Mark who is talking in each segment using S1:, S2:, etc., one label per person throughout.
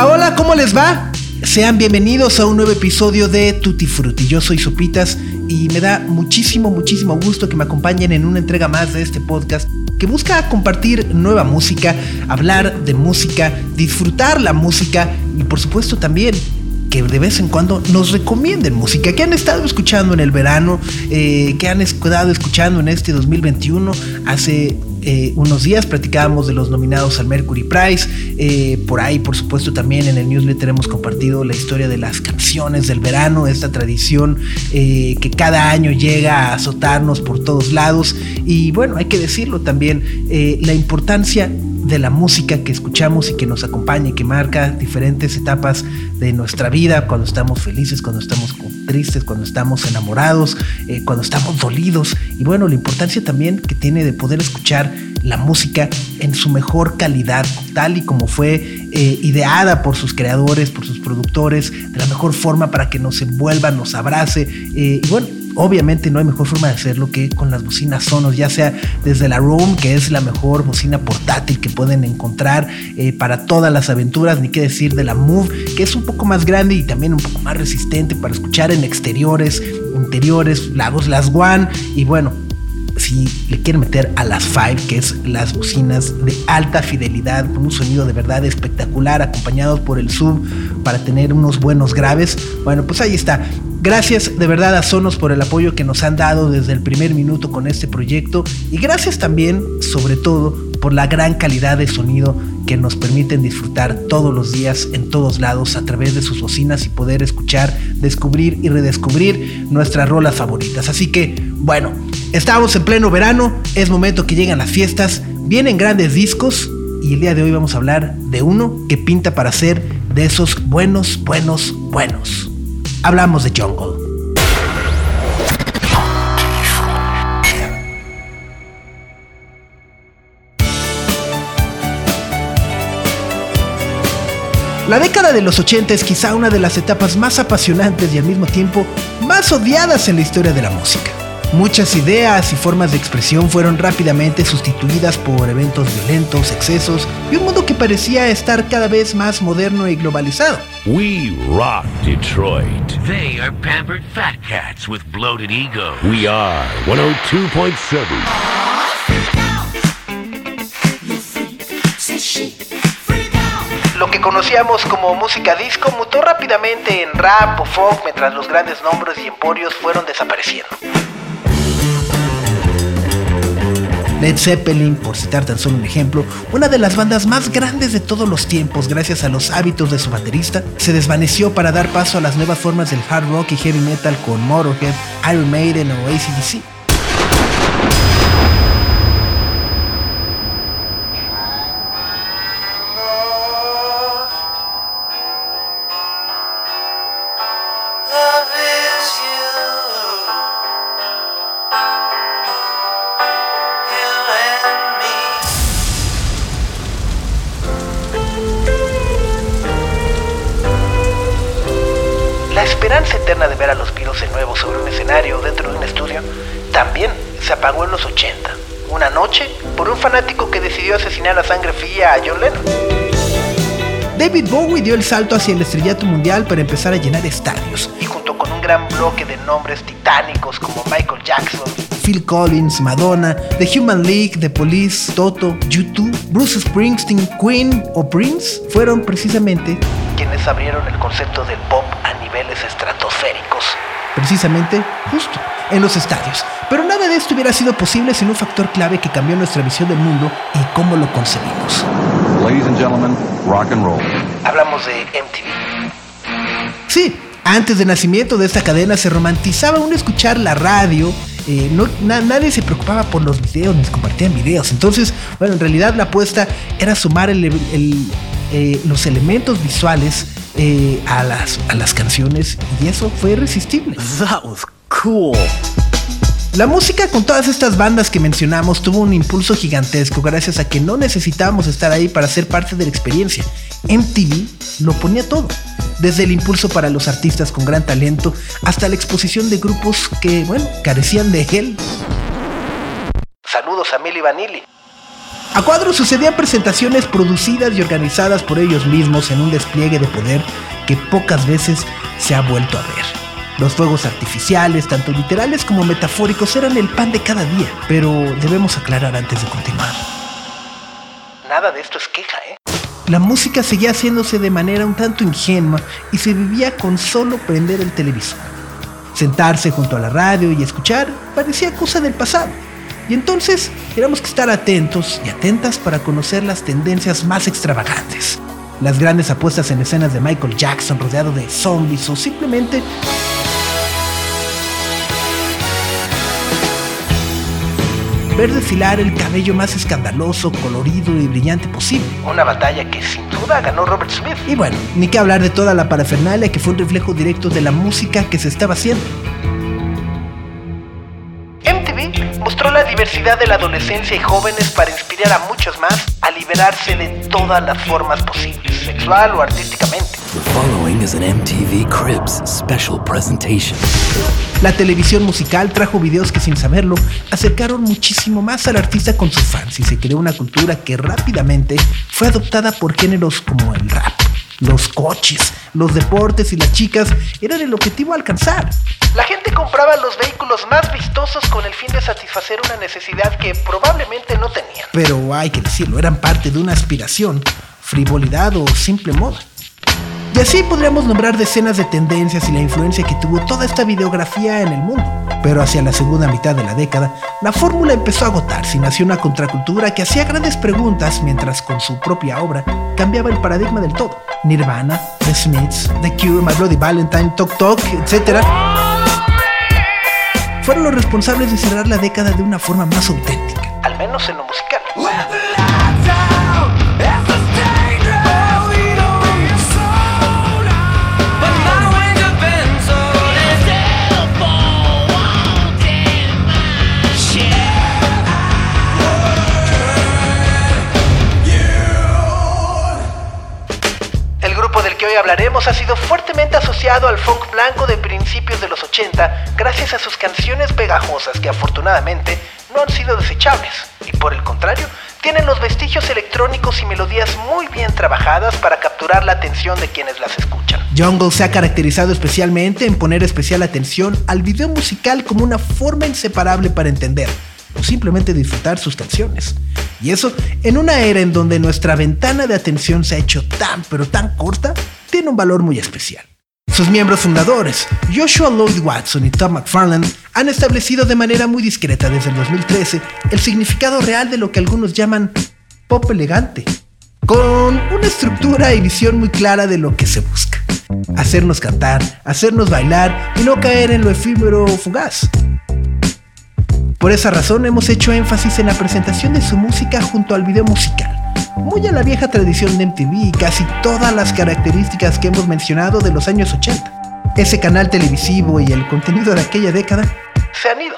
S1: Hola, ¿cómo les va? Sean bienvenidos a un nuevo episodio de Tutti Frutti. Yo soy Sopitas y me da muchísimo, muchísimo gusto que me acompañen en una entrega más de este podcast que busca compartir nueva música, hablar de música, disfrutar la música y por supuesto también que de vez en cuando nos recomienden música que han estado escuchando en el verano, eh, que han estado escuchando en este 2021. Hace eh, unos días platicábamos de los nominados al Mercury Prize. Eh, por ahí, por supuesto, también en el newsletter hemos compartido la historia de las canciones del verano, esta tradición que cada año llega a azotarnos por todos lados. Y bueno, hay que decirlo también, la importancia de la música que escuchamos y que nos acompaña y que marca diferentes etapas de nuestra vida, cuando estamos felices, cuando estamos tristes, cuando estamos enamorados, eh, cuando estamos dolidos. Y bueno, la importancia también que tiene de poder escuchar la música en su mejor calidad, tal y como fue eh, ideada por sus creadores, por sus productores, de la mejor forma para que nos envuelva, nos abrace. Eh, y bueno, obviamente no hay mejor forma de hacerlo que con las bocinas Sonos, ya sea desde la Room, que es la mejor bocina portátil que pueden encontrar eh, para todas las aventuras, ni qué decir de la Move, que es un poco más grande y también un poco más resistente para escuchar en exteriores, interiores, lagos, las One y bueno, si le quieren meter a las Five, que es las bocinas de alta fidelidad, con un sonido de verdad espectacular, acompañados por el sub para tener unos buenos graves, bueno, pues ahí está. Gracias de verdad a Sonos por el apoyo que nos han dado desde el primer minuto con este proyecto y gracias también, sobre todo, por la gran calidad de sonido que nos permiten disfrutar todos los días en todos lados a través de sus bocinas y poder escuchar, descubrir y redescubrir nuestras rolas favoritas. Así que, bueno, estamos en pleno verano, es momento que lleguen las fiestas, vienen grandes discos y el día de hoy vamos a hablar de uno que pinta para ser de esos buenos, buenos, buenos hablamos de Jungle. La década de los 80 es quizá una de las etapas más apasionantes y al mismo tiempo más odiadas en la historia de la música. Muchas ideas y formas de expresión fueron rápidamente sustituidas por eventos violentos, excesos y un mundo que parecía estar cada vez más moderno y globalizado.
S2: We rock Detroit. They are pampered fat cats with bloated ego. We are 102.7.
S1: Lo que conocíamos como música disco mutó rápidamente en rap o folk mientras los grandes nombres y emporios fueron desapareciendo. Led Zeppelin, por citar tan solo un ejemplo, una de las bandas más grandes de todos los tiempos gracias a los hábitos de su baterista, se desvaneció para dar paso a las nuevas formas del hard rock y heavy metal con Motorhead, Iron Maiden o ACDC. Dio el salto hacia el estrellato mundial para empezar a llenar estadios y junto con un gran bloque de nombres titánicos como Michael Jackson, Phil Collins, Madonna, The Human League, The Police, Toto, U2, Bruce Springsteen, Queen o Prince fueron precisamente quienes abrieron el concepto del pop a niveles estratosféricos. Precisamente justo en los estadios. Pero nada de esto hubiera sido posible sin un factor clave que cambió nuestra visión del mundo y cómo lo concebimos.
S3: And gentlemen, rock and roll.
S1: Hablamos de MTV. Sí, antes del nacimiento de esta cadena se romantizaba uno escuchar la radio eh, no, nadie se preocupaba por los videos, ni compartían videos. Entonces, bueno, en realidad la apuesta era sumar el, eh, los elementos visuales eh, a, las, a las canciones y eso fue irresistible.
S4: That was cool.
S1: La música con todas estas bandas que mencionamos tuvo un impulso gigantesco gracias a que no necesitábamos estar ahí para ser parte de la experiencia. MTV lo ponía todo, desde el impulso para los artistas con gran talento hasta la exposición de grupos que, bueno, carecían de él. Saludos a Milli Vanilli. A cuadro sucedían presentaciones producidas y organizadas por ellos mismos en un despliegue de poder que pocas veces se ha vuelto a ver. Los fuegos artificiales, tanto literales como metafóricos, eran el pan de cada día, pero debemos aclarar antes de continuar. Nada de esto es queja, ¿eh? La música seguía haciéndose de manera un tanto ingenua y se vivía con solo prender el televisor. Sentarse junto a la radio y escuchar parecía cosa del pasado. Y entonces teníamos que estar atentos y atentas para conocer las tendencias más extravagantes. Las grandes apuestas en escenas de Michael Jackson rodeado de zombies o simplemente ver desfilar el cabello más escandaloso, colorido y brillante posible. Una batalla que sin duda ganó Robert Smith. Y bueno, ni que hablar de toda la parafernalia que fue un reflejo directo de la música que se estaba haciendo. MTV mostró la diversidad de la adolescencia y jóvenes para inspirar a muchos más a liberarse de todas las formas posibles, sexual o artísticamente.
S4: The following is an MTV Cribs special presentation.
S1: La televisión musical trajo videos que sin saberlo acercaron muchísimo más al artista con sus fans y se creó una cultura que rápidamente fue adoptada por géneros como el rap. Los coches, los deportes y las chicas eran el objetivo a alcanzar. La gente compraba los vehículos más vistosos con el fin de satisfacer una necesidad que probablemente no tenía. Pero hay que decirlo, eran parte de una aspiración, frivolidad o simple moda. Y así podríamos nombrar decenas de tendencias y la influencia que tuvo toda esta videografía en el mundo. Pero hacia la segunda mitad de la década, la fórmula empezó a agotarse y nació una contracultura que hacía grandes preguntas mientras con su propia obra cambiaba el paradigma del todo. Nirvana, The Smiths, The Cure, My Bloody Valentine, Tok Tok, etc. fueron los responsables de cerrar la década de una forma más auténtica, al menos en lo musical. Hablaremos ha sido fuertemente asociado al funk blanco de principios de los 80 gracias a sus canciones pegajosas que afortunadamente no han sido desechables y por el contrario tienen los vestigios electrónicos y melodías muy bien trabajadas para capturar la atención de quienes las escuchan. Jungle se ha caracterizado especialmente en poner especial atención al video musical como una forma inseparable para entender o simplemente disfrutar sus canciones. Y eso, en una era en donde nuestra ventana de atención se ha hecho tan pero tan corta, tiene un valor muy especial. Sus miembros fundadores, Joshua Lloyd Watson y Tom McFarland, han establecido de manera muy discreta desde el 2013 el significado real de lo que algunos llaman pop elegante, con una estructura y visión muy clara de lo que se busca. Hacernos cantar, hacernos bailar y no caer en lo efímero o fugaz. Por esa razón hemos hecho énfasis en la presentación de su música junto al video musical, muy a la vieja tradición de MTV y casi todas las características que hemos mencionado de los años 80. Ese canal televisivo y el contenido de aquella década se han ido.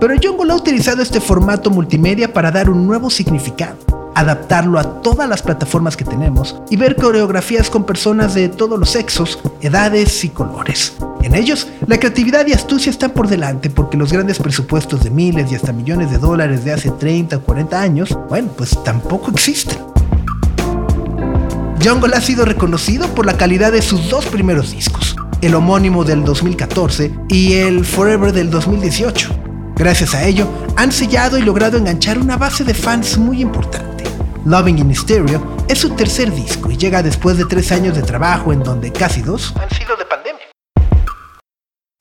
S1: Pero Jungle ha utilizado este formato multimedia para dar un nuevo significado, adaptarlo a todas las plataformas que tenemos y ver coreografías con personas de todos los sexos, edades y colores. En ellos, la creatividad y astucia están por delante porque los grandes presupuestos de miles y hasta millones de dólares de hace 30 o 40 años, bueno, pues tampoco existen. Jungle ha sido reconocido por la calidad de sus dos primeros discos, el homónimo del 2014 y el Forever del 2018. Gracias a ello, han sellado y logrado enganchar una base de fans muy importante. Loving in Stereo es su tercer disco y llega después de tres años de trabajo en donde casi dos han sido de.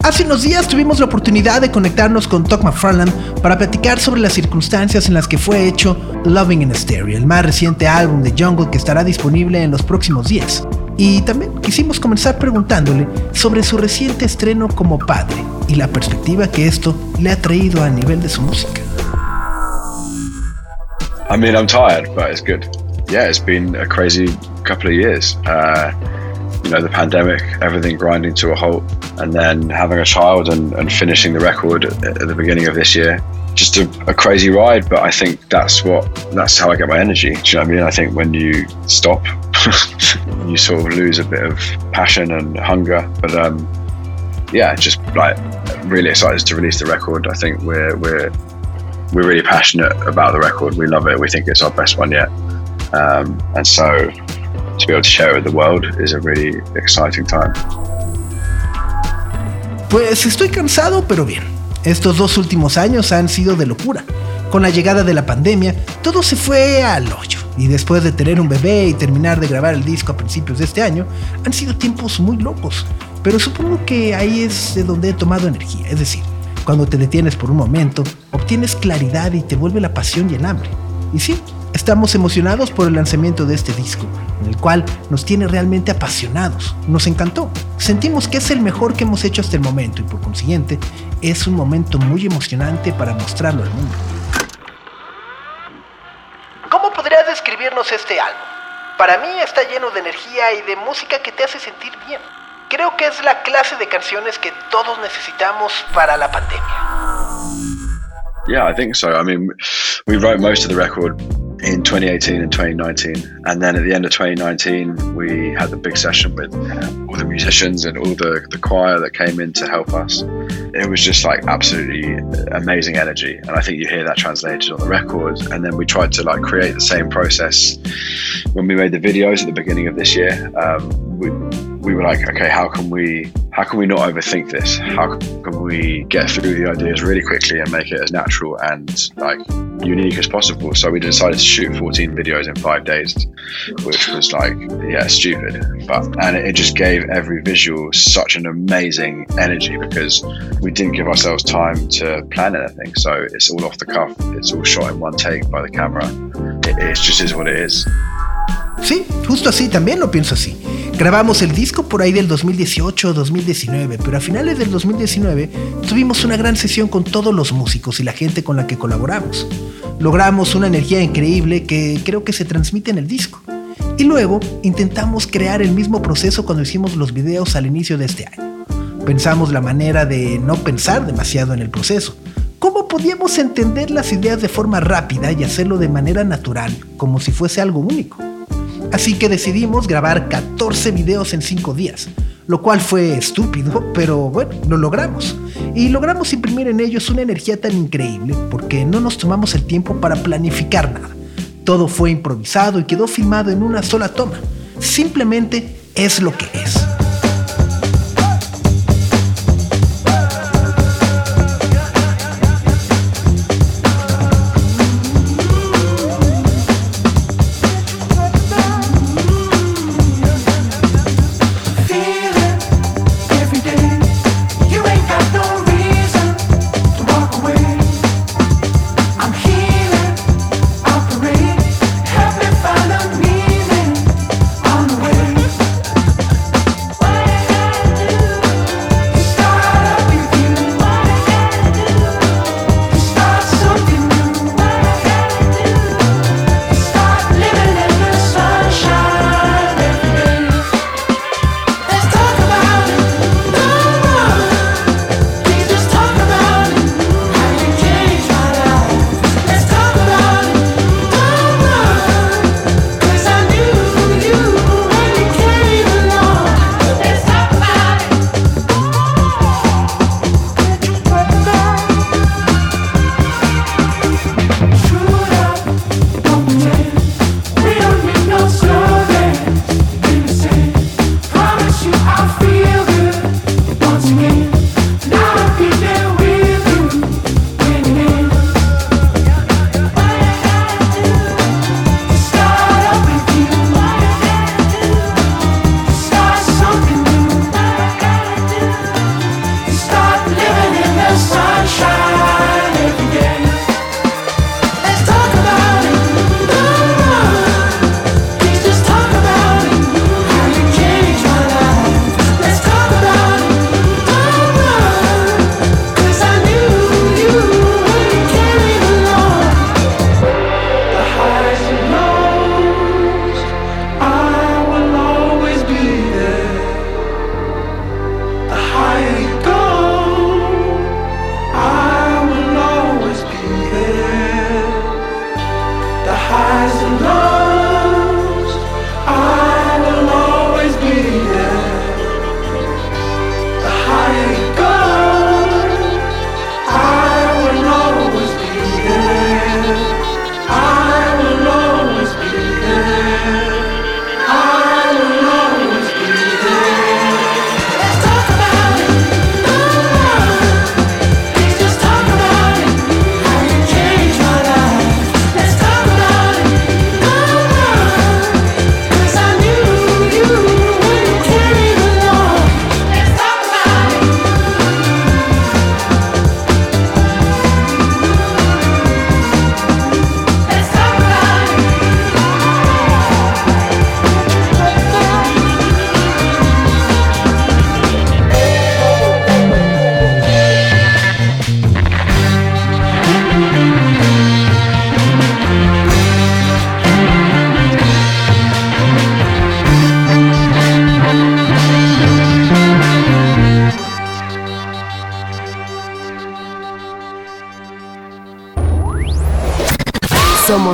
S1: Hace unos días tuvimos la oportunidad de conectarnos con Todd McFarlane para platicar sobre las circunstancias en las que fue hecho Loving in Stereo, el más reciente álbum de Jungle que estará disponible en los próximos días. Y también quisimos comenzar preguntándole sobre su reciente estreno como padre y la perspectiva que esto le ha traído a nivel de su música.
S5: I mean, I'm tired, but it's good. Yeah, it's been a crazy couple of years. Uh, you know, the pandemic, everything grinding to a halt, and then having a child and, and finishing the record at, at, the beginning of this year. Just a, a, crazy ride, but I think that's what that's how I get my energy. Do you know what I mean? I think when you stop, you sort of lose a bit of passion and hunger. But um, yeah, just like really excited to release the record. I think we're we're we're really passionate about the record. We love it. We think it's our best one yet. Um, and so to be able to share it with the world is a really exciting time.
S1: Pues estoy cansado, pero bien. Estos dos últimos años han sido de locura. Con la llegada de la pandemia, todo se fue al hoyo. Y después de tener un bebé y terminar de grabar el disco a principios de este año, han sido tiempos muy locos. Pero supongo que ahí es de donde he tomado energía. Es decir, cuando te detienes por un momento, obtienes claridad y te vuelve la pasión y el hambre. Y sí, Estamos emocionados por el lanzamiento de este disco, en el cual nos tiene realmente apasionados. Nos encantó. Sentimos que es el mejor que hemos hecho hasta el momento y por consiguiente es un momento muy emocionante para mostrarlo al mundo. ¿Cómo podrías describirnos este álbum? Para mí está lleno de energía y de música que te hace sentir bien. Creo que es la clase de canciones que todos necesitamos para la pandemia.
S5: Yeah, I think so. I mean, we wrote most of the record in 2018 and 2019. And then at the end of 2019, we had the big session with all the musicians and all the, the choir that came in to help us. It was just like absolutely amazing energy. And I think you hear that translated on the record. And then we tried to like create the same process when we made the videos at the beginning of this year. Um, we, we were like, okay, how can we how can we not overthink this? How can we get through the ideas really quickly and make it as natural and like unique as possible? So we decided to shoot 14 videos in five days, which was like, yeah, stupid. But and it just gave every visual such an amazing energy because we didn't give ourselves time to plan anything. So it's all off the cuff. It's all shot in one take by the camera. It, it just is what it is.
S1: Sí, justo así, también lo pienso así. Grabamos el disco por ahí del 2018 2019, pero a finales del 2019 tuvimos una gran sesión con todos los músicos y la gente con la que colaboramos. Logramos una energía increíble que creo que se transmite en el disco. Y luego intentamos crear el mismo proceso cuando hicimos los videos al inicio de este año. Pensamos la manera de no pensar demasiado en el proceso. ¿Cómo podíamos entender las ideas de forma rápida y hacerlo de manera natural, como si fuese algo único? Así que decidimos grabar 14 videos en 5 días, lo cual fue estúpido, pero bueno, lo logramos. Y logramos imprimir en ellos una energía tan increíble porque no nos tomamos el tiempo para planificar nada. Todo fue improvisado y quedó filmado en una sola toma. Simplemente es lo que es.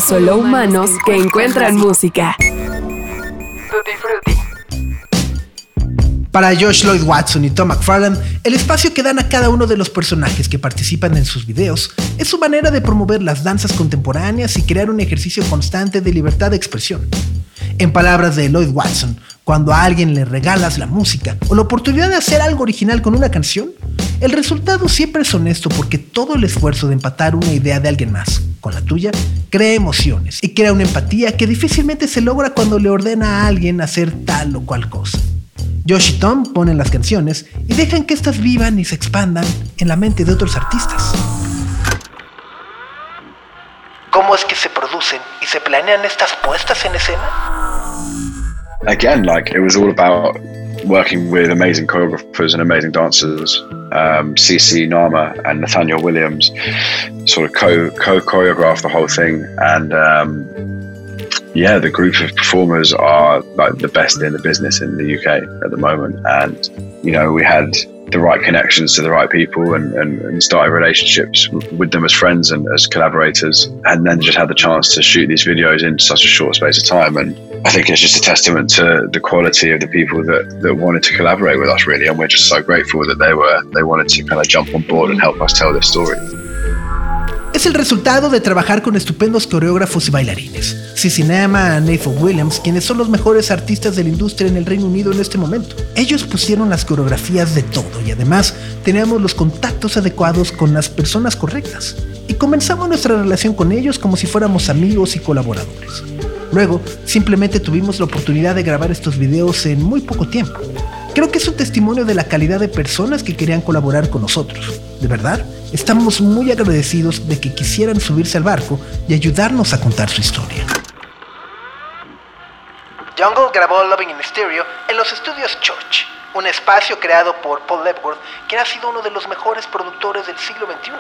S6: Somos solo humanos que encuentran música.
S1: Para Josh Lloyd Watson y Tom McFarlane, el espacio que dan a cada uno de los personajes que participan en sus videos es su manera de promover las danzas contemporáneas y crear un ejercicio constante de libertad de expresión. En palabras de Lloyd Watson, cuando a alguien le regalas la música o la oportunidad de hacer algo original con una canción, el resultado siempre es honesto porque todo el esfuerzo de empatar una idea de alguien más con la tuya crea emociones y crea una empatía que difícilmente se logra cuando le ordena a alguien hacer tal o cual cosa. Josh y Tom ponen las canciones y dejan que éstas vivan y se expandan en la mente de otros artistas. ¿Cómo es que se producen y se planean estas puestas en escena?
S5: Working with amazing choreographers and amazing dancers. Um, CC Nama and Nathaniel Williams sort of co co choreographed the whole thing, and um, yeah, the group of performers are like the best in the business in the UK at the moment. And, you know, we had the right connections to the right people and, and, and started relationships with them as friends and as collaborators. And then just had the chance to shoot these videos in such a short space of time. And I think it's just a testament to the quality of the people that, that wanted to collaborate with us, really. And we're just so grateful that they were, they wanted to kind of jump on board and help us tell this story.
S1: es el resultado de trabajar con estupendos coreógrafos y bailarines. Cicinema Nathan Williams, quienes son los mejores artistas de la industria en el Reino Unido en este momento. Ellos pusieron las coreografías de todo y además teníamos los contactos adecuados con las personas correctas. Y comenzamos nuestra relación con ellos como si fuéramos amigos y colaboradores. Luego, simplemente tuvimos la oportunidad de grabar estos videos en muy poco tiempo. Creo que es un testimonio de la calidad de personas que querían colaborar con nosotros. De verdad, estamos muy agradecidos de que quisieran subirse al barco y ayudarnos a contar su historia. Jungle grabó Loving in Stereo en los estudios Church, un espacio creado por Paul Lepworth, quien ha sido uno de los mejores productores del siglo XXI.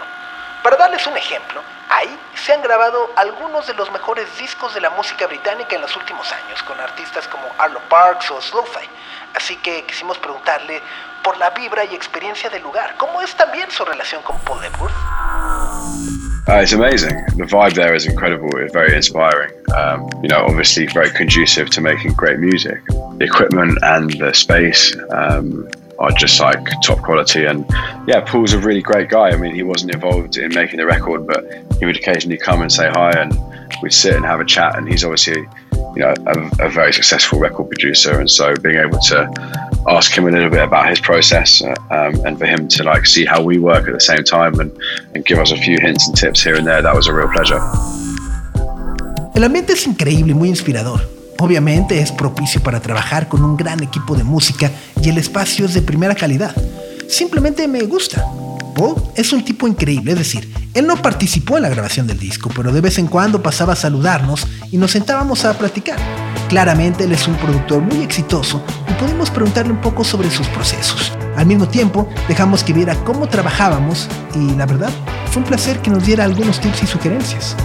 S1: Para darles un ejemplo, ahí se han grabado algunos de los mejores discos de la música británica en los últimos años, con artistas como Arlo Parks o Slowthai. Así que quisimos preguntarle por la vibra y experiencia del lugar. ¿Cómo es también su relación con Paul?
S5: Uh, it's amazing. The vibe there is incredible. It's very inspiring. Um, you know, obviously very conducive to making great music. The equipment and the space um, are just like top quality. And yeah, Paul's a really great guy. I mean, he wasn't involved in making the record, but he would occasionally come and say hi, and we'd sit and have a chat. And he's obviously you know, a, a, very successful record producer, and so being able to ask him a little bit about his process uh, um, and for him to like see how we work at the same time and, and give us a few hints and tips here and there, that was a real pleasure.
S1: El ambiente es increíble y muy inspirador. Obviamente es propicio para trabajar con un gran equipo de música y el espacio es de primera calidad. Simplemente me gusta. Paul es un tipo increíble, es decir, él no participó en la grabación del disco, pero de vez en cuando pasaba a saludarnos y nos sentábamos a platicar. Claramente él es un productor muy exitoso y pudimos preguntarle un poco sobre sus procesos. Al mismo tiempo, dejamos que viera cómo trabajábamos y la verdad, fue un placer que nos diera algunos tips y sugerencias.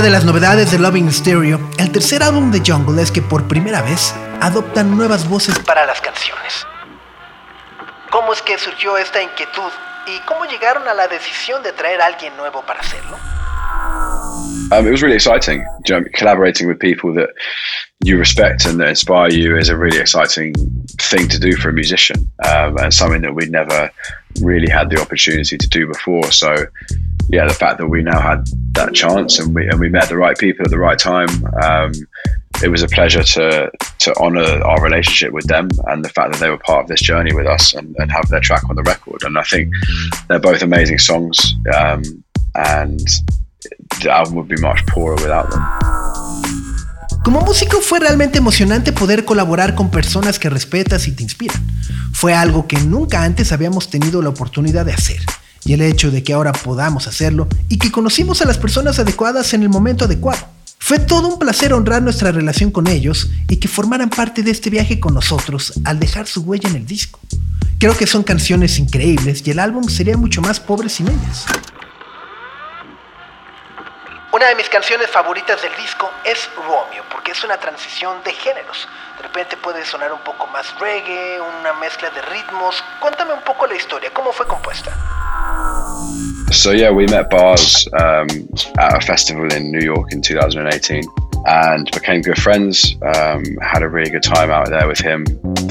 S1: De las novedades de Loving Stereo, el tercer álbum de Jungle, es que por primera vez adoptan nuevas voces para las canciones. ¿Cómo es que surgió esta inquietud y cómo llegaron a la decisión de traer a alguien nuevo para hacerlo?
S5: Um, it was really exciting. You know, collaborating with people that you respect and that inspire you is a really exciting thing to do for a musician, um, and something that we'd never really had the opportunity to do before. So, yeah, the fact that we now had that chance and we and we met the right people at the right time. Um, it was a pleasure to to honor our relationship with them and the fact that they were part of this journey with us and, and have their track on the record. And I think they're both amazing songs, um, and the album would be much poorer without them.
S1: Como músico fue realmente emocionante poder colaborar con personas que respetas y te inspiran. Fue algo que nunca antes habíamos tenido la oportunidad de hacer. Y el hecho de que ahora podamos hacerlo y que conocimos a las personas adecuadas en el momento adecuado. Fue todo un placer honrar nuestra relación con ellos y que formaran parte de este viaje con nosotros al dejar su huella en el disco. Creo que son canciones increíbles y el álbum sería mucho más pobre sin ellas. Una de mis canciones favoritas del disco es Romeo, porque es una transición de géneros. De repente puede sonar un poco más reggae, una mezcla de ritmos. Cuéntame un poco la historia, ¿cómo fue compuesta?
S5: So yeah, we met Bars um, at a festival in New York in 2018. And became good friends. Um, had a really good time out there with him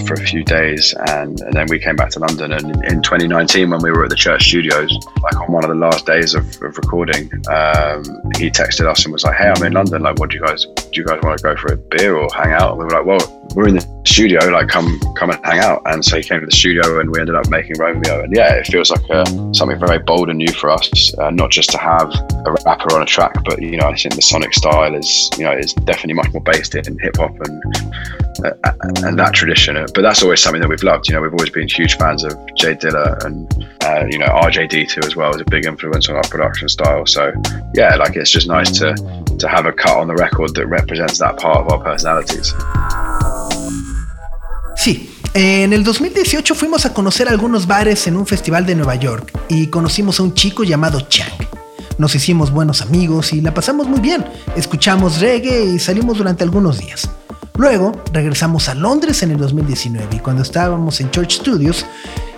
S5: for a few days, and, and then we came back to London. And in 2019, when we were at the Church Studios, like on one of the last days of, of recording, um, he texted us and was like, "Hey, I'm in London. Like, what do you guys do? You guys want to go for a beer or hang out?" And we were like, "Well, we're in the studio. Like, come come and hang out." And so he came to the studio, and we ended up making Romeo. And yeah, it feels like a, something very bold and new for us, uh, not just to have a rapper on a track, but you know, I think the sonic style is you know is definitely much more based in hip hop and uh, and that tradition. But that's always something that we've loved. You know, we've always been huge fans of Jay Dilla and uh, you know RJD2 as well as a big influence on our production style. So yeah, like it's just nice to to have a cut on the record that represents that part of our personalities.
S1: Sí, en el 2018 fuimos a conocer algunos bares en un festival de Nueva York y conocimos a un chico llamado Chang. Nos hicimos buenos amigos y la pasamos muy bien. Escuchamos reggae y salimos durante algunos días. Luego regresamos a Londres en el 2019 y cuando estábamos en Church Studios,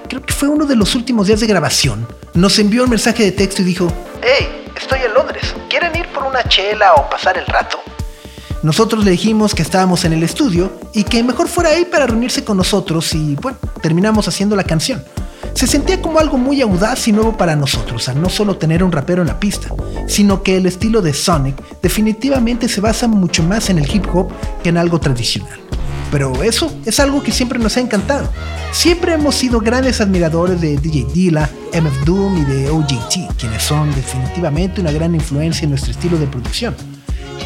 S1: creo que fue uno de los últimos días de grabación, nos envió un mensaje de texto y dijo, Hey, estoy en Londres, ¿quieren ir por una chela o pasar el rato? Nosotros le dijimos que estábamos en el estudio y que mejor fuera ahí para reunirse con nosotros y bueno, terminamos haciendo la canción se sentía como algo muy audaz y nuevo para nosotros, al no solo tener un rapero en la pista, sino que el estilo de Sonic definitivamente se basa mucho más en el hip hop que en algo tradicional. Pero eso es algo que siempre nos ha encantado. Siempre hemos sido grandes admiradores de DJ Dilla, MF Doom y de OJT, quienes son definitivamente una gran influencia en nuestro estilo de producción.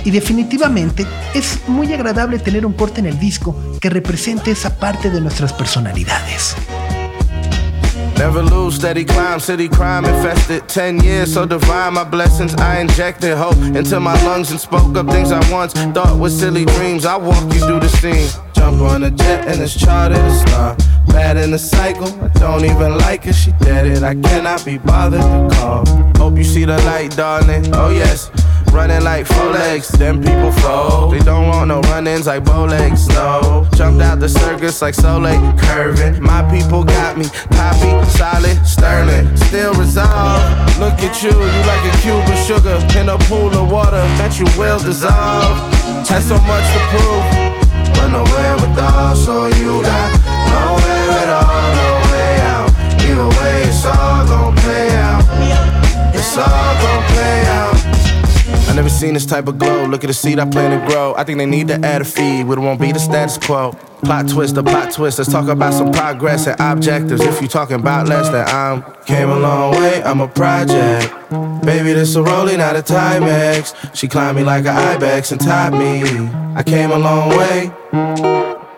S1: Y definitivamente es muy agradable tener un corte en el disco que represente esa parte de nuestras personalidades.
S7: Never lose, steady climb, city crime infested. Ten years, so divine, my blessings. I injected hope into my lungs and spoke up things I once thought were silly dreams. I walk you through the scene. Jump on a jet and it's charted a star. Bad in the cycle, I don't even like her, she dead it. I cannot be bothered to call. Hope you see the light, darling. Oh, yes running like four legs, then people fold. They don't want no run ins like bow legs, no. Jumped out the circus like Soleil, curving. My people got me, poppy, solid, sterling, still resolve. Look at you, you like a cube of sugar in a pool of water that you will dissolve. Had so much to prove, but nowhere with all, so you got nowhere at all, no way out. Either way, it's all gon' play out. It's all. I never seen this type of glow. Look at the seed I plan to grow. I think they need to add a feed, but it won't be the status quo. Plot twist, a plot twist. Let's talk about some progress and objectives. If you talking about less, then I'm came a long way. I'm a project. Baby, this a rolling out of Timex. She climbed me like an ibex and tied me. I came a long way.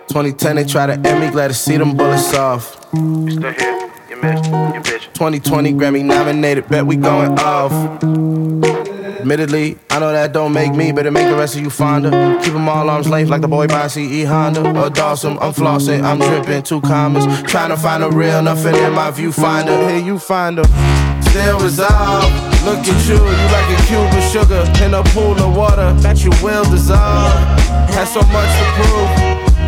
S7: 2010, they try to end me. Glad to see them bullets off. Still here? You missed. You bitch. 2020 Grammy nominated. Bet we going off. Admittedly, I know that don't make me, but it make the rest of you fonder. Keep them all arms length like the boy by CE Honda. Or Dawson, I'm flossing, I'm dripping, two commas. Trying to find a real, nothing in my viewfinder. Here you find her still resolve. Look at you, you like a cube of sugar in a pool of water that you will dissolve. Had so much to prove,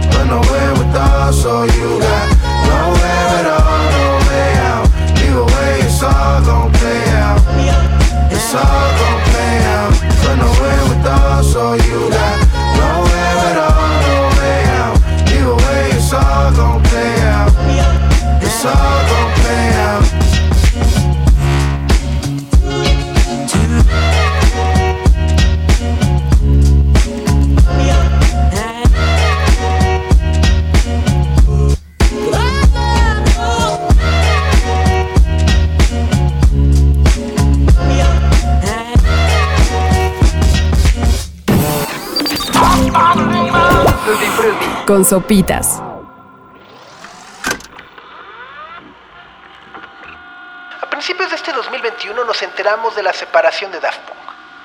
S7: but nowhere with us, so you got nowhere at all, no way out. Either way, it's all gon' play out. It's all gon' us, so you got nowhere at all, no way out. Either way, it's all gon' play out. It's all
S6: Con sopitas.
S1: A principios de este 2021 nos enteramos de la separación de Daft Punk.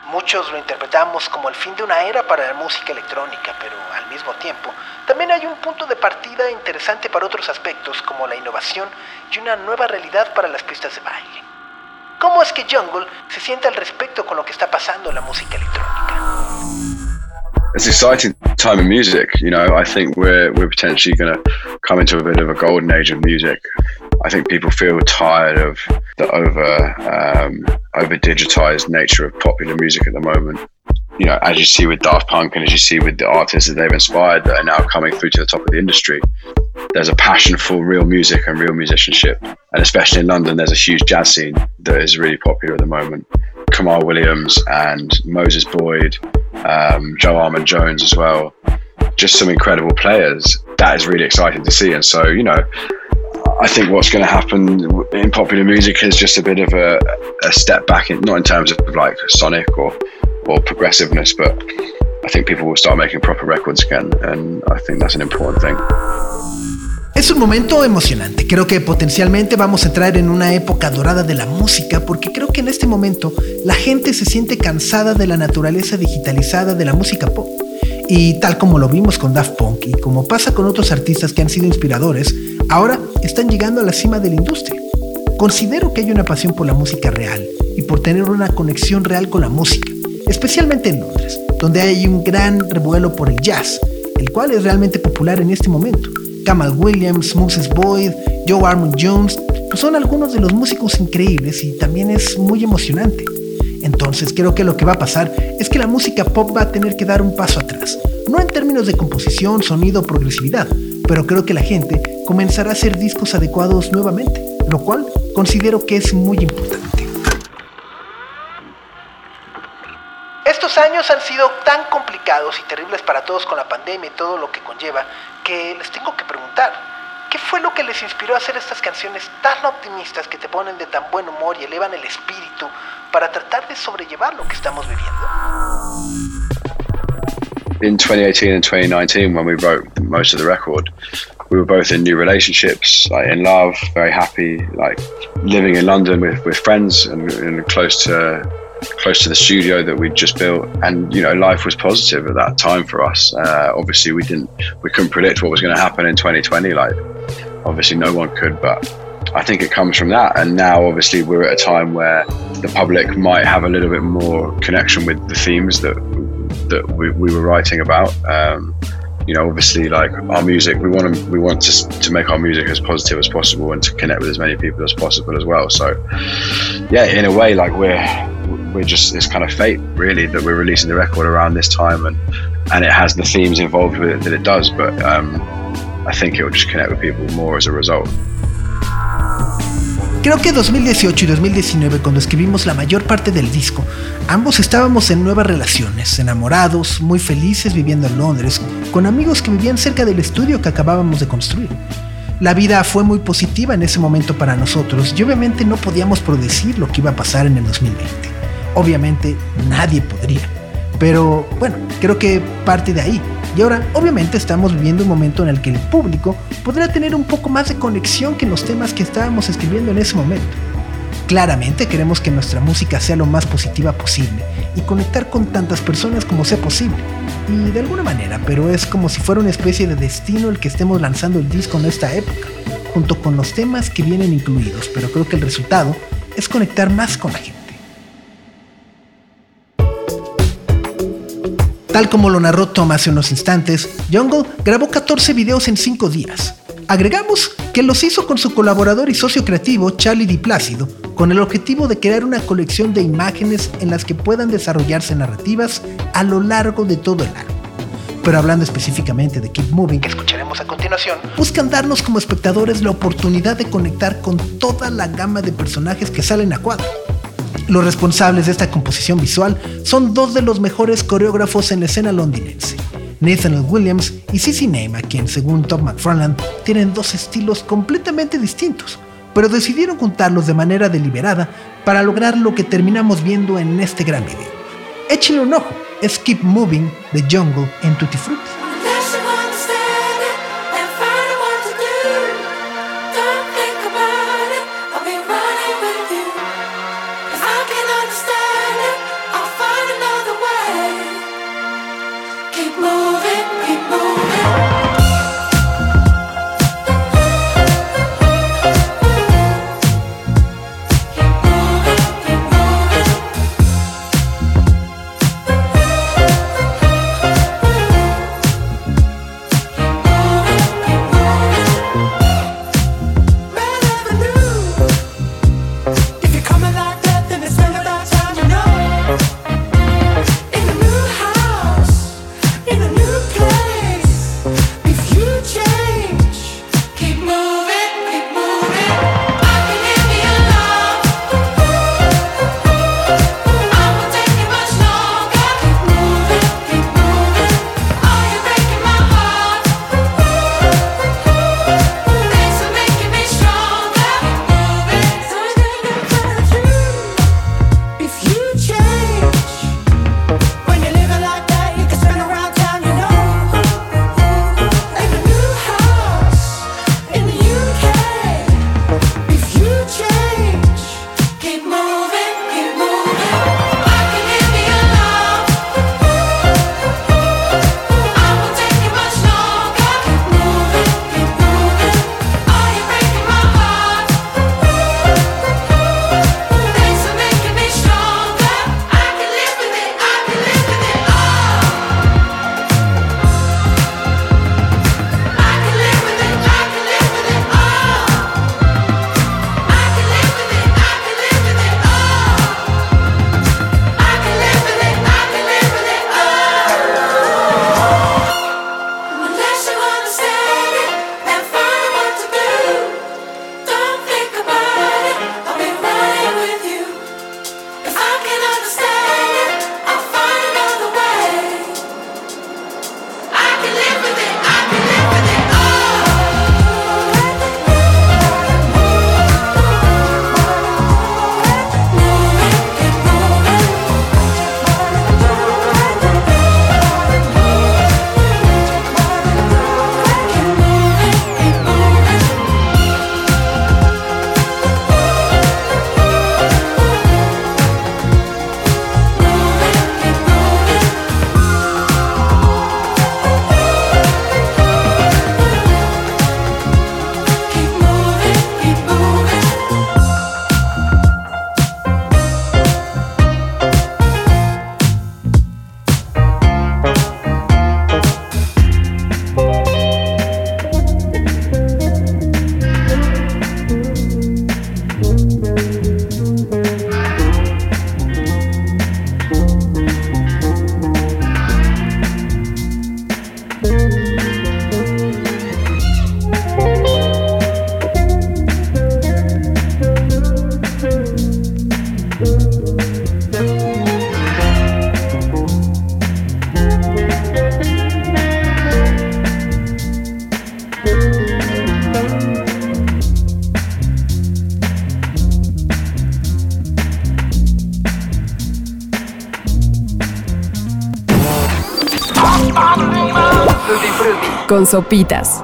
S1: Muchos lo interpretamos como el fin de una era para la música electrónica, pero al mismo tiempo también hay un punto de partida interesante para otros aspectos como la innovación y una nueva realidad para las pistas de baile. ¿Cómo es que Jungle se siente al respecto con lo que está pasando en la música electrónica?
S5: It's exciting time in music. You know, I think we're we're potentially going to come into a bit of a golden age of music. I think people feel tired of the over um, over digitized nature of popular music at the moment. You know, as you see with Daft Punk and as you see with the artists that they've inspired that are now coming through to the top of the industry, there's a passion for real music and real musicianship. And especially in London, there's a huge jazz scene that is really popular at the moment. Kamal Williams and Moses Boyd, um, Joe Armand Jones as well. Just some incredible players. That is really exciting to see. And so, you know, I think what's going to happen in popular music is just a bit of a, a step back, in, not in terms of like sonic or, or progressiveness, but I think people will start making proper records again. And I think that's an important thing.
S1: Es un momento emocionante. Creo que potencialmente vamos a entrar en una época dorada de la música porque creo que en este momento la gente se siente cansada de la naturaleza digitalizada de la música pop. Y tal como lo vimos con Daft Punk y como pasa con otros artistas que han sido inspiradores, ahora están llegando a la cima de la industria. Considero que hay una pasión por la música real y por tener una conexión real con la música, especialmente en Londres, donde hay un gran revuelo por el jazz, el cual es realmente popular en este momento. Kamal Williams, Moses Boyd, Joe Armand Jones, pues son algunos de los músicos increíbles y también es muy emocionante. Entonces creo que lo que va a pasar es que la música pop va a tener que dar un paso atrás, no en términos de composición, sonido o progresividad, pero creo que la gente comenzará a hacer discos adecuados nuevamente, lo cual considero que es muy importante. Estos años han sido tan complicados y terribles para todos con la pandemia y todo lo que conlleva que les tengo que preguntar, ¿qué fue lo que les inspiró a hacer estas canciones tan optimistas que te ponen de tan buen humor y elevan el espíritu para tratar de sobrellevar lo que estamos viviendo?
S5: In 2018 and 2019, when we wrote most of the record, we were both in new relationships, like in love, very happy, like living in London with, with friends and, and close to close to the studio that we'd just built. And you know life was positive at that time for us. Uh, obviously we didn't we couldn't predict what was going to happen in 2020 like obviously no one could but I think it comes from that. And now obviously we're at a time where the public might have a little bit more connection with the themes that that we, we were writing about. Um, you know obviously like our music we want to we want to, to make our music as positive as possible and to connect with as many people as possible as well. So yeah in a way like we're we're just it's kind of fate really that we're releasing the record around this time and and it has the themes involved with it that it does. But um, I think it will just connect with people more as a result
S1: Creo que 2018 y 2019, cuando escribimos la mayor parte del disco, ambos estábamos en nuevas relaciones, enamorados, muy felices viviendo en Londres, con amigos que vivían cerca del estudio que acabábamos de construir. La vida fue muy positiva en ese momento para nosotros y obviamente no podíamos predecir lo que iba a pasar en el 2020. Obviamente nadie podría. Pero bueno, creo que parte de ahí. Y ahora, obviamente, estamos viviendo un momento en el que el público podrá tener un poco más de conexión que los temas que estábamos escribiendo en ese momento. Claramente queremos que nuestra música sea lo más positiva posible y conectar con tantas personas como sea posible. Y de alguna manera, pero es como si fuera una especie de destino el que estemos lanzando el disco en esta época, junto con los temas que vienen incluidos, pero creo que el resultado
S8: es conectar más con la gente. Tal como lo narró Tom hace unos instantes, Jungle grabó 14 videos en 5 días. Agregamos que los hizo con su colaborador y socio creativo Charlie Di Plácido, con el objetivo de crear una colección de imágenes en las que puedan desarrollarse narrativas a lo largo de todo el año. Pero hablando específicamente de Keep Moving, que escucharemos a continuación, buscan darnos como espectadores la oportunidad de conectar con toda la gama de personajes que salen a cuadro. Los responsables de esta composición visual son dos de los mejores coreógrafos en la escena londinense, Nathaniel Williams y Cissy Name, a quien según Tom McFarland tienen dos estilos completamente distintos, pero decidieron juntarlos de manera deliberada para lograr lo que terminamos viendo en este gran video. Échenle un ojo, es Keep Moving de Jungle en Tutti Frutti.
S6: Sopitas.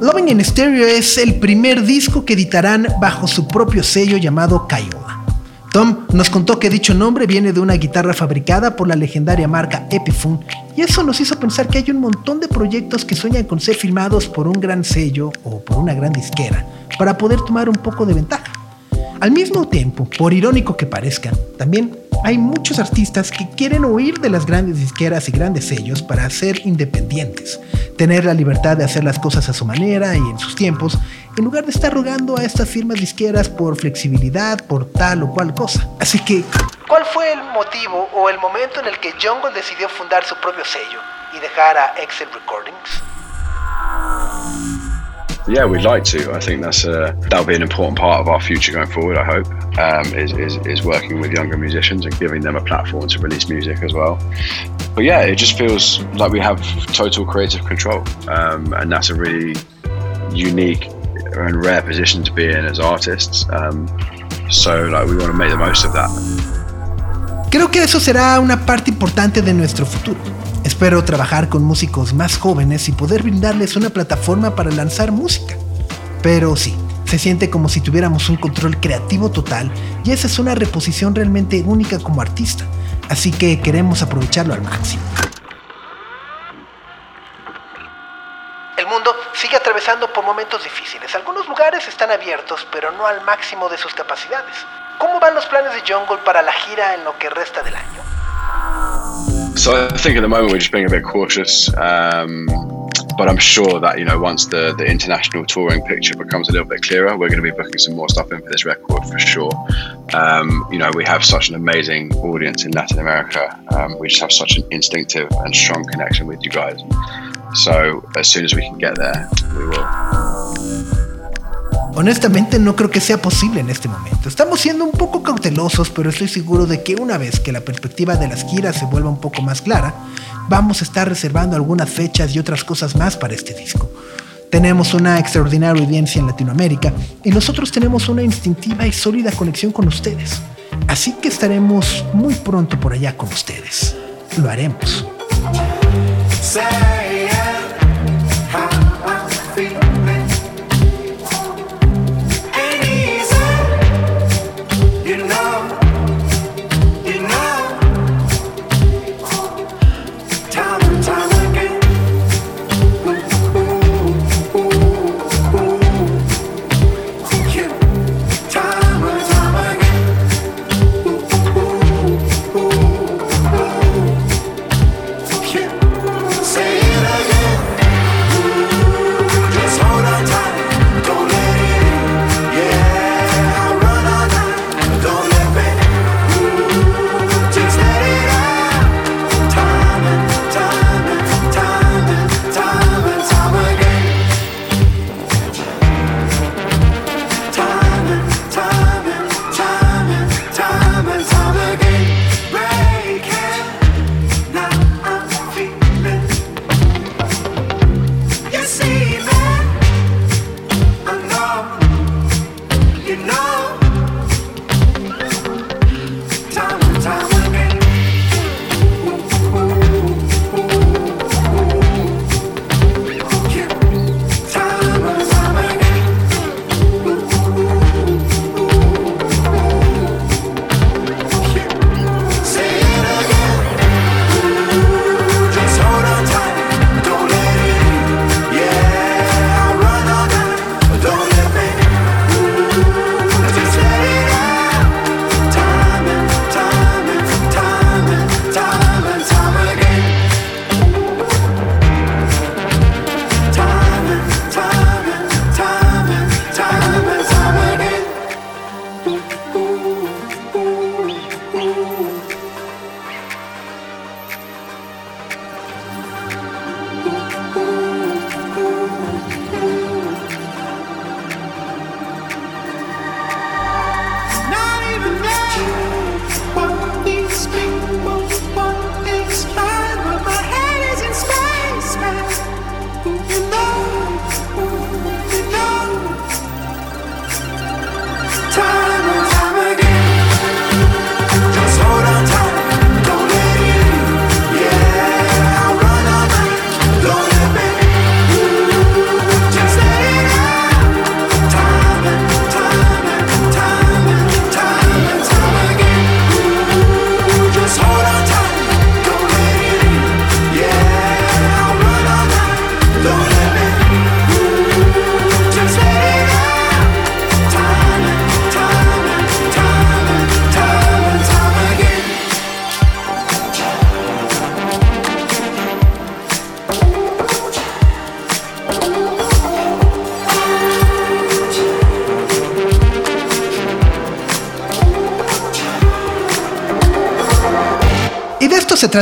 S8: Loving in Stereo es el primer disco que editarán bajo su propio sello llamado Kaiola. Tom nos contó que dicho nombre viene de una guitarra fabricada por la legendaria marca Epiphone y eso nos hizo pensar que hay un montón de proyectos que sueñan con ser filmados por un gran sello o por una gran disquera para poder tomar un poco de ventaja.
S1: Al mismo tiempo, por irónico que parezca, también hay muchos artistas que quieren huir de las grandes disqueras y grandes sellos para ser independientes, tener la libertad de hacer las cosas a su manera y en sus tiempos, en lugar de estar rogando a estas firmas disqueras por flexibilidad, por tal o cual cosa. Así que, ¿cuál fue el motivo o el momento en el que Jungle decidió fundar su propio sello y dejar a Excel Recordings?
S5: Yeah, we'd like to. I think that's uh, that'll be an important part of our future going forward. I hope um, is, is is working with younger musicians and giving them a platform to release music as well. But yeah, it just feels like we have total creative control, um, and that's a really unique and rare position to be in as artists. Um, so like we want to make the most of that.
S1: Creo que eso será una parte importante de nuestro futuro. Espero trabajar con músicos más jóvenes y poder brindarles una plataforma para lanzar música. Pero sí, se siente como si tuviéramos un control creativo total y esa es una reposición realmente única como artista. Así que queremos aprovecharlo al máximo. El mundo sigue atravesando por momentos difíciles. Algunos lugares están abiertos, pero no al máximo de sus capacidades. ¿Cómo van los planes de Jungle para la gira en lo que resta del año?
S5: So I think at the moment we're just being a bit cautious. Um, but I'm sure that you know once the the international touring picture becomes a little bit clearer, we're going to be booking some more stuff in for this record for sure. Um, you know, we have such an amazing audience in Latin America. Um, we just have such an instinctive and strong connection with you guys. So as soon as we can get there, we will.
S1: Honestamente no creo que sea posible en este momento. Estamos siendo un poco cautelosos, pero estoy seguro de que una vez que la perspectiva de las giras se vuelva un poco más clara, vamos a estar reservando algunas fechas y otras cosas más para este disco. Tenemos una extraordinaria audiencia en Latinoamérica y nosotros tenemos una instintiva y sólida conexión con ustedes. Así que estaremos muy pronto por allá con ustedes. Lo haremos.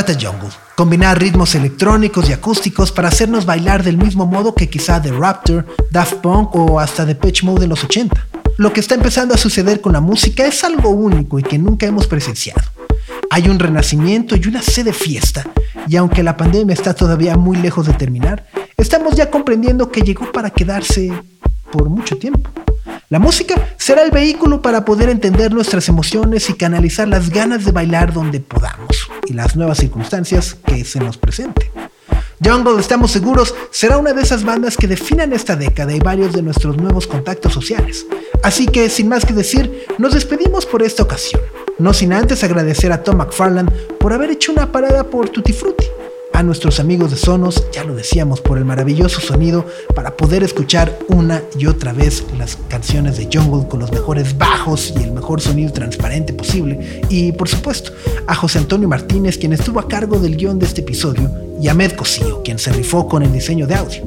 S8: Trata Jungle, combinar ritmos electrónicos y acústicos para hacernos bailar del mismo modo que quizá The Raptor, Daft Punk o hasta The Pitch Mode de los 80. Lo que está empezando a suceder con la música es algo único y que nunca hemos presenciado. Hay un renacimiento y una sed de fiesta, y aunque la pandemia está todavía muy lejos de terminar, estamos ya comprendiendo que llegó para quedarse por mucho tiempo. La música será el vehículo para poder entender nuestras emociones y canalizar las ganas de bailar donde podamos y las nuevas circunstancias que se nos presenten. Jungle, estamos seguros, será una de esas bandas que definan esta década y varios de nuestros nuevos contactos sociales. Así que, sin más que decir, nos despedimos por esta ocasión. No sin antes agradecer a Tom McFarland por haber hecho una parada por Tutti Frutti. A nuestros amigos de Sonos, ya lo decíamos, por el maravilloso sonido para poder escuchar una y otra vez las canciones de Jungle con los mejores bajos y el mejor sonido transparente posible. Y por supuesto, a José Antonio Martínez, quien estuvo a cargo del guion de este episodio, y a Med Cosío, quien se rifó con el diseño de audio.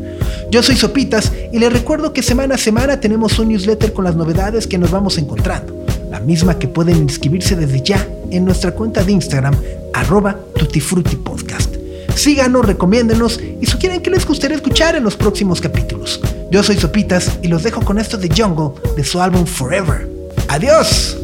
S8: Yo soy Sopitas y les recuerdo que semana a semana tenemos un newsletter con las novedades que nos vamos encontrando la misma que pueden inscribirse desde ya en nuestra cuenta de Instagram, arroba tutifrutipodcast. Síganos, recomiéndenos y sugieren que les gustaría escuchar en los próximos capítulos. Yo soy Sopitas y los dejo con esto de Jungle de su álbum Forever. ¡Adiós!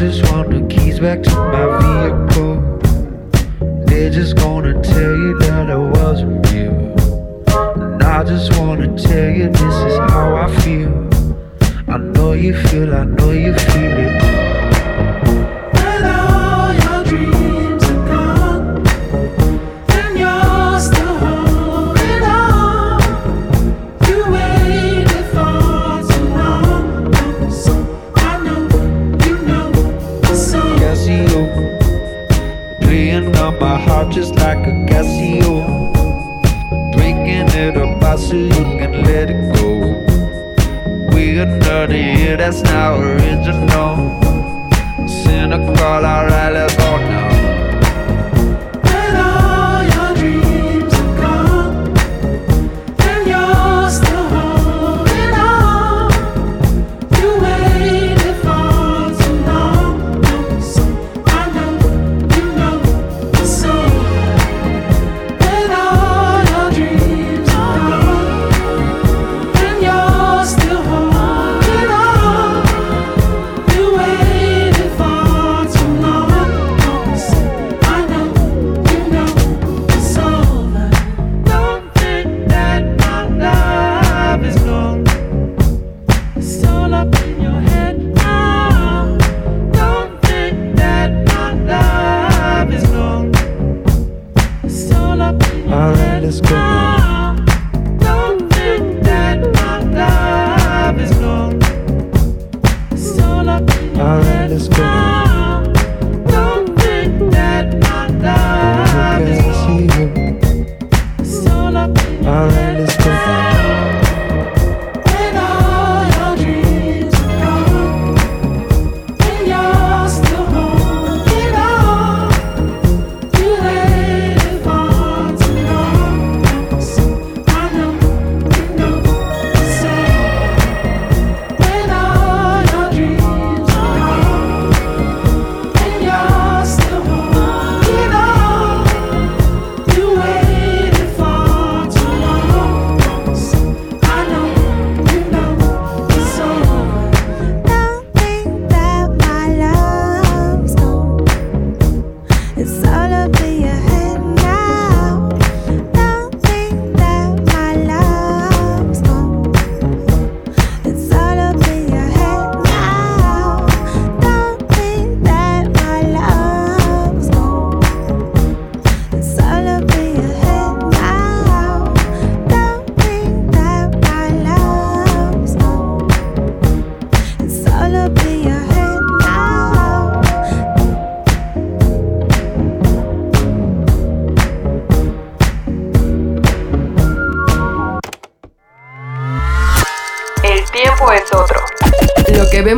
S8: Just want the keys back to my vehicle. They're just gonna tell you that I wasn't real. And I just wanna tell you this is how I feel. I know you feel, I know you feel it. Heart just like a Casio it apart so you can let it go. We're another year that's not original. Cynical, alright,